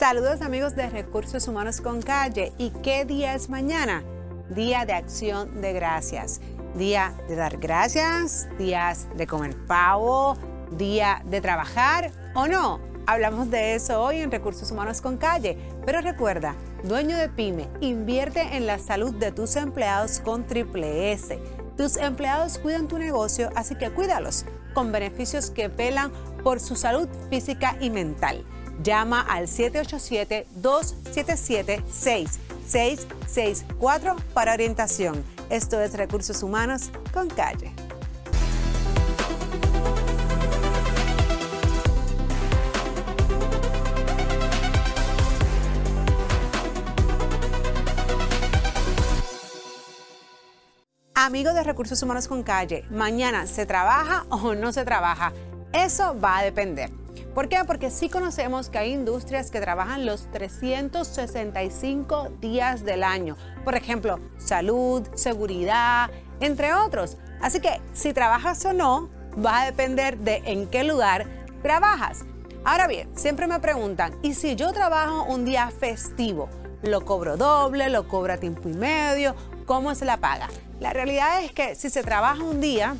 Saludos amigos de Recursos Humanos con Calle. ¿Y qué día es mañana? Día de acción de gracias. Día de dar gracias, días de comer pavo, día de trabajar o no. Hablamos de eso hoy en Recursos Humanos con Calle. Pero recuerda, dueño de pyme, invierte en la salud de tus empleados con Triple S. Tus empleados cuidan tu negocio, así que cuídalos con beneficios que velan por su salud física y mental. Llama al 787-277-6664 para orientación. Esto es Recursos Humanos con Calle. Amigos de Recursos Humanos con Calle, mañana se trabaja o no se trabaja. Eso va a depender. ¿Por qué? Porque sí conocemos que hay industrias que trabajan los 365 días del año. Por ejemplo, salud, seguridad, entre otros. Así que si trabajas o no, va a depender de en qué lugar trabajas. Ahora bien, siempre me preguntan, ¿y si yo trabajo un día festivo? ¿Lo cobro doble? ¿Lo cobro a tiempo y medio? ¿Cómo se la paga? La realidad es que si se trabaja un día,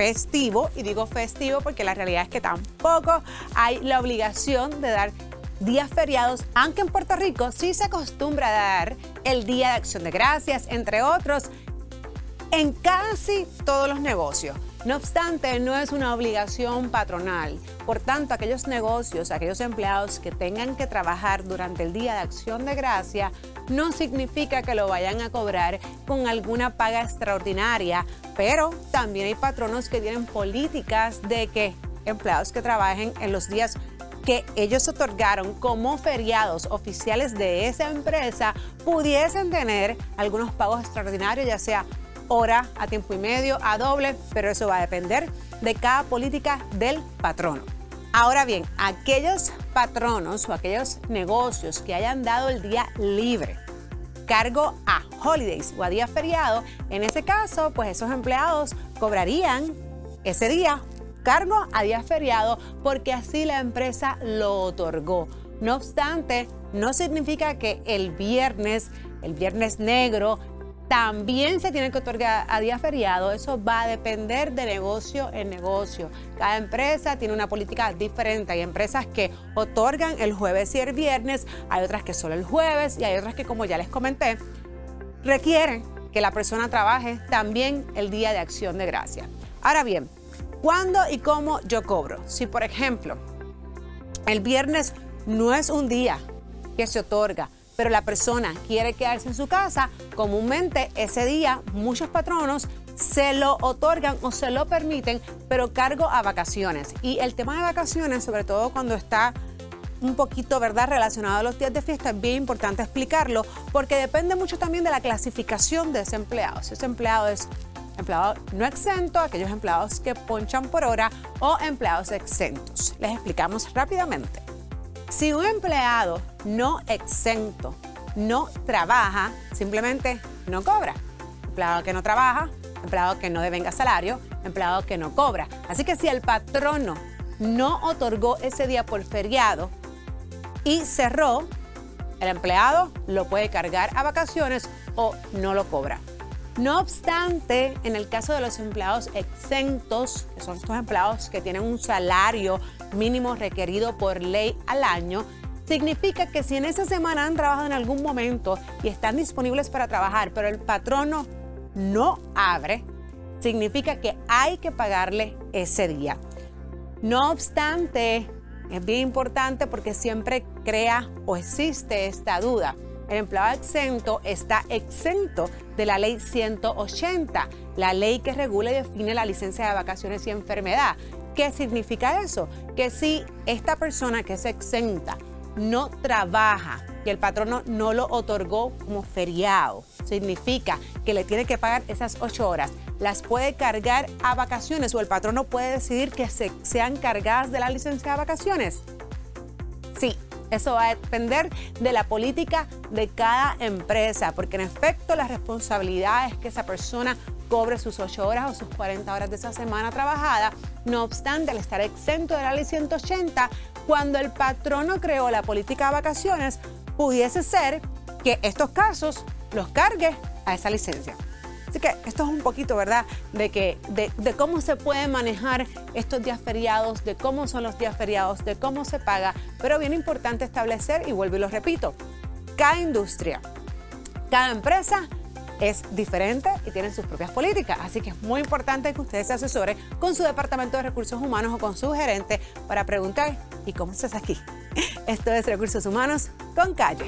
festivo, y digo festivo porque la realidad es que tampoco hay la obligación de dar días feriados, aunque en Puerto Rico sí se acostumbra a dar el Día de Acción de Gracias, entre otros, en casi todos los negocios. No obstante, no es una obligación patronal. Por tanto, aquellos negocios, aquellos empleados que tengan que trabajar durante el Día de Acción de Gracia, no significa que lo vayan a cobrar con alguna paga extraordinaria, pero también hay patronos que tienen políticas de que empleados que trabajen en los días que ellos otorgaron como feriados oficiales de esa empresa pudiesen tener algunos pagos extraordinarios, ya sea hora a tiempo y medio, a doble, pero eso va a depender de cada política del patrono. Ahora bien, aquellos patronos o aquellos negocios que hayan dado el día libre cargo a holidays o a día feriado, en ese caso, pues esos empleados cobrarían ese día cargo a día feriado porque así la empresa lo otorgó. No obstante, no significa que el viernes, el viernes negro, también se tiene que otorgar a día feriado. Eso va a depender de negocio en negocio. Cada empresa tiene una política diferente. Hay empresas que otorgan el jueves y el viernes, hay otras que solo el jueves y hay otras que, como ya les comenté, requieren que la persona trabaje también el día de acción de gracia. Ahora bien, ¿cuándo y cómo yo cobro? Si, por ejemplo, el viernes no es un día que se otorga, pero la persona quiere quedarse en su casa, comúnmente ese día muchos patronos se lo otorgan o se lo permiten, pero cargo a vacaciones. Y el tema de vacaciones, sobre todo cuando está un poquito, ¿verdad?, relacionado a los días de fiesta, es bien importante explicarlo, porque depende mucho también de la clasificación de ese empleado. Si ese empleado es empleado no exento, aquellos empleados que ponchan por hora o empleados exentos. Les explicamos rápidamente. Si un empleado no exento no trabaja, simplemente no cobra. Empleado que no trabaja, empleado que no devenga salario, empleado que no cobra. Así que si el patrono no otorgó ese día por feriado y cerró, el empleado lo puede cargar a vacaciones o no lo cobra. No obstante, en el caso de los empleados exentos, que son estos empleados que tienen un salario mínimo requerido por ley al año, significa que si en esa semana han trabajado en algún momento y están disponibles para trabajar, pero el patrono no abre, significa que hay que pagarle ese día. No obstante, es bien importante porque siempre crea o existe esta duda. El empleado exento está exento de la ley 180, la ley que regula y define la licencia de vacaciones y enfermedad. ¿Qué significa eso? Que si esta persona que es exenta no trabaja y el patrono no lo otorgó como feriado, significa que le tiene que pagar esas ocho horas. Las puede cargar a vacaciones o el patrono puede decidir que se, sean cargadas de la licencia de vacaciones. Sí, eso va a depender de la política de cada empresa, porque en efecto la responsabilidad es que esa persona cobre sus 8 horas o sus 40 horas de esa semana trabajada. No obstante, al estar exento de la ley 180, cuando el patrono creó la política de vacaciones, pudiese ser que estos casos los cargue a esa licencia. Así que esto es un poquito, ¿verdad?, de, que, de, cómo se puede manejar estos días feriados, de cómo son los días feriados, de cómo se paga, pero bien importante establecer, y vuelvo y lo repito, cada industria, cada empresa es diferente y tienen sus propias políticas. Así que es muy importante que ustedes se asesoren con su departamento de recursos humanos o con su gerente para preguntar, ¿y cómo estás aquí? Esto es Recursos Humanos con Calle.